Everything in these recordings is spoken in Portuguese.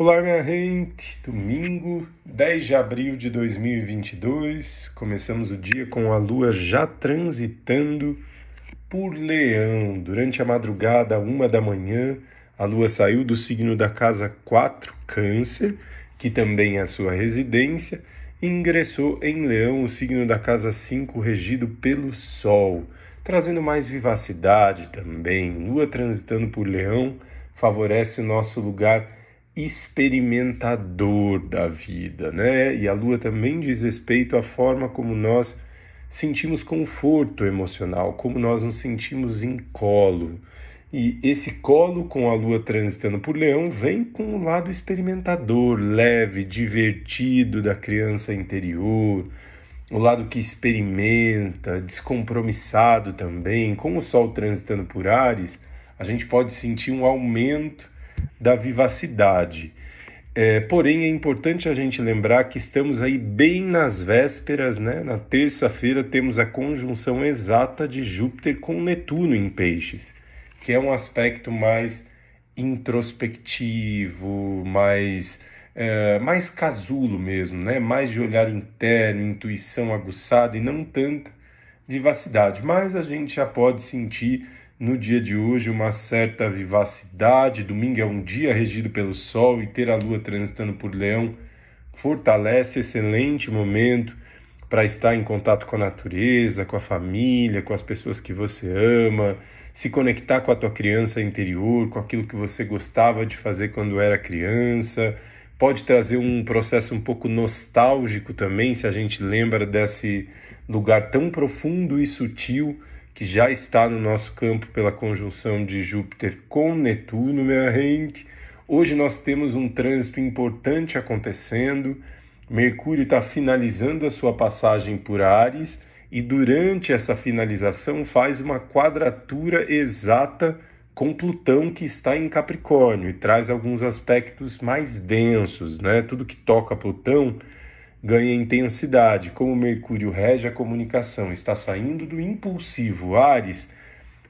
Olá, minha gente! Domingo, 10 de abril de 2022, começamos o dia com a lua já transitando por Leão. Durante a madrugada, uma da manhã, a lua saiu do signo da casa 4, Câncer, que também é a sua residência, e ingressou em Leão, o signo da casa 5, regido pelo Sol, trazendo mais vivacidade também. Lua transitando por Leão favorece o nosso lugar experimentador da vida, né? E a lua também diz respeito à forma como nós sentimos conforto emocional, como nós nos sentimos em colo. E esse colo com a lua transitando por leão vem com o lado experimentador, leve, divertido da criança interior, o lado que experimenta, descompromissado também. Com o sol transitando por Ares, a gente pode sentir um aumento da vivacidade. É, porém, é importante a gente lembrar que estamos aí bem nas vésperas, né? Na terça-feira temos a conjunção exata de Júpiter com Netuno em Peixes, que é um aspecto mais introspectivo, mais é, mais casulo mesmo, né? Mais de olhar interno, intuição aguçada e não tanta vivacidade. Mas a gente já pode sentir no dia de hoje uma certa vivacidade. Domingo é um dia regido pelo Sol e ter a Lua transitando por Leão fortalece excelente momento para estar em contato com a natureza, com a família, com as pessoas que você ama, se conectar com a tua criança interior, com aquilo que você gostava de fazer quando era criança. Pode trazer um processo um pouco nostálgico também, se a gente lembra desse lugar tão profundo e sutil que já está no nosso campo pela conjunção de Júpiter com Netuno, minha gente. Hoje nós temos um trânsito importante acontecendo. Mercúrio está finalizando a sua passagem por Ares e durante essa finalização faz uma quadratura exata com Plutão que está em Capricórnio e traz alguns aspectos mais densos, né? Tudo que toca Plutão ganha intensidade. Como Mercúrio rege a comunicação, está saindo do impulsivo. Ares,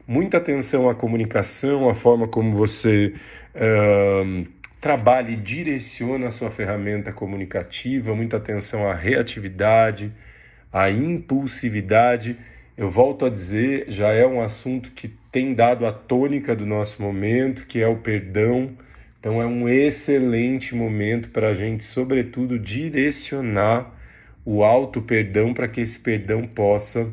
muita atenção à comunicação, à forma como você uh, trabalha e direciona a sua ferramenta comunicativa, muita atenção à reatividade, à impulsividade. Eu volto a dizer, já é um assunto que tem dado a tônica do nosso momento, que é o perdão então é um excelente momento para a gente, sobretudo, direcionar o alto perdão para que esse perdão possa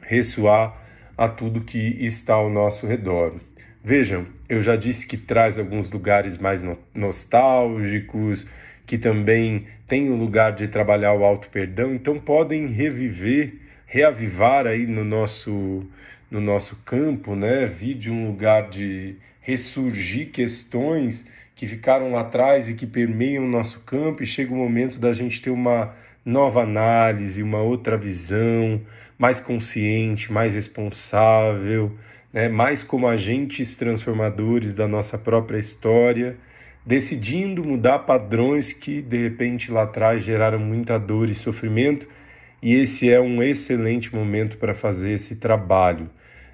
ressoar a tudo que está ao nosso redor. Vejam, eu já disse que traz alguns lugares mais no nostálgicos, que também tem o lugar de trabalhar o alto perdão, então podem reviver, reavivar aí no nosso no nosso campo, né? Vir de um lugar de ressurgir questões que ficaram lá atrás e que permeiam o nosso campo, e chega o momento da gente ter uma nova análise, uma outra visão, mais consciente, mais responsável, né? mais como agentes transformadores da nossa própria história, decidindo mudar padrões que de repente lá atrás geraram muita dor e sofrimento, e esse é um excelente momento para fazer esse trabalho.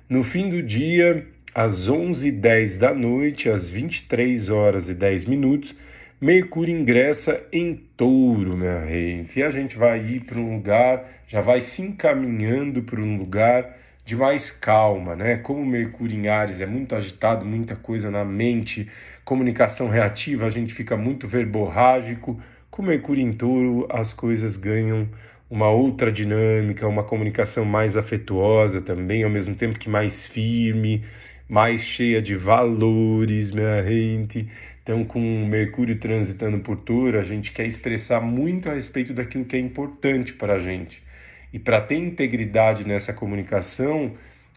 No fim do dia, às 11h10 da noite, às 23 horas e 10 minutos, Mercúrio ingressa em touro, minha gente. E a gente vai ir para um lugar, já vai se encaminhando para um lugar de mais calma, né? Como Mercúrio em Ares é muito agitado, muita coisa na mente, comunicação reativa, a gente fica muito verborrágico. Com Mercúrio em touro, as coisas ganham uma outra dinâmica, uma comunicação mais afetuosa também, ao mesmo tempo que mais firme mais cheia de valores, minha gente. Então, com Mercúrio transitando por touro, a gente quer expressar muito a respeito daquilo que é importante para a gente. E para ter integridade nessa comunicação,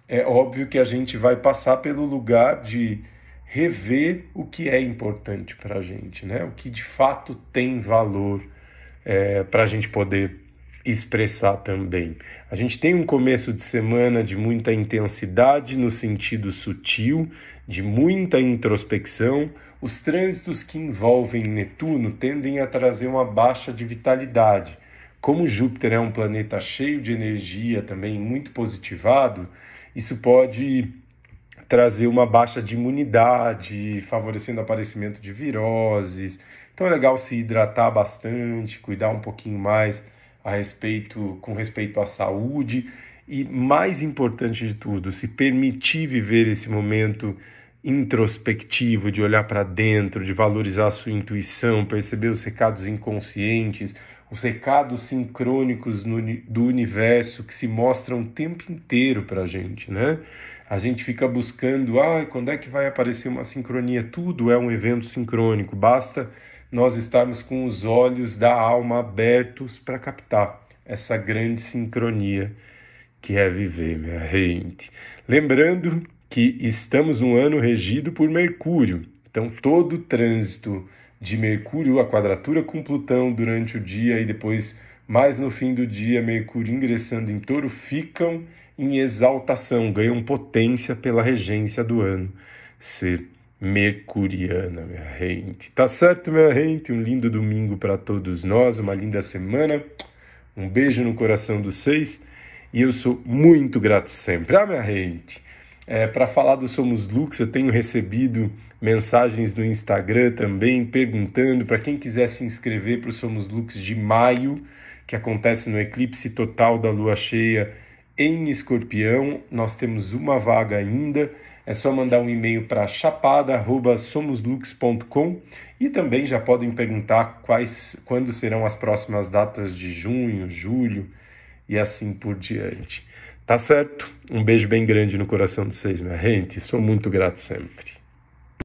é óbvio que a gente vai passar pelo lugar de rever o que é importante para a gente, né? o que de fato tem valor é, para a gente poder expressar também. A gente tem um começo de semana de muita intensidade no sentido sutil, de muita introspecção. Os trânsitos que envolvem Netuno tendem a trazer uma baixa de vitalidade. Como Júpiter é um planeta cheio de energia, também muito positivado, isso pode trazer uma baixa de imunidade, favorecendo o aparecimento de viroses, Então é legal se hidratar bastante, cuidar um pouquinho mais a respeito com respeito à saúde e mais importante de tudo, se permitir viver esse momento introspectivo, de olhar para dentro, de valorizar a sua intuição, perceber os recados inconscientes, os recados sincrônicos no, do universo que se mostram o tempo inteiro para a gente, né? A gente fica buscando, ah, quando é que vai aparecer uma sincronia? Tudo é um evento sincrônico, basta nós estarmos com os olhos da alma abertos para captar essa grande sincronia que é viver, minha gente. Lembrando que estamos num ano regido por Mercúrio, então todo o trânsito de Mercúrio, a quadratura com Plutão durante o dia e depois, mais no fim do dia, Mercúrio ingressando em touro, ficam em exaltação, ganham potência pela regência do ano. Ser mercuriana, minha gente. Tá certo, minha gente? Um lindo domingo para todos nós, uma linda semana. Um beijo no coração dos seis e eu sou muito grato sempre. Ah, minha gente, é, para falar do Somos Lux, eu tenho recebido mensagens no Instagram também perguntando para quem quiser se inscrever para o Somos Lux de maio, que acontece no eclipse total da lua cheia em Escorpião. Nós temos uma vaga ainda é só mandar um e-mail para chapada@somoslux.com e também já podem perguntar quais quando serão as próximas datas de junho, julho e assim por diante. Tá certo? Um beijo bem grande no coração de vocês, minha gente. Sou muito grato sempre.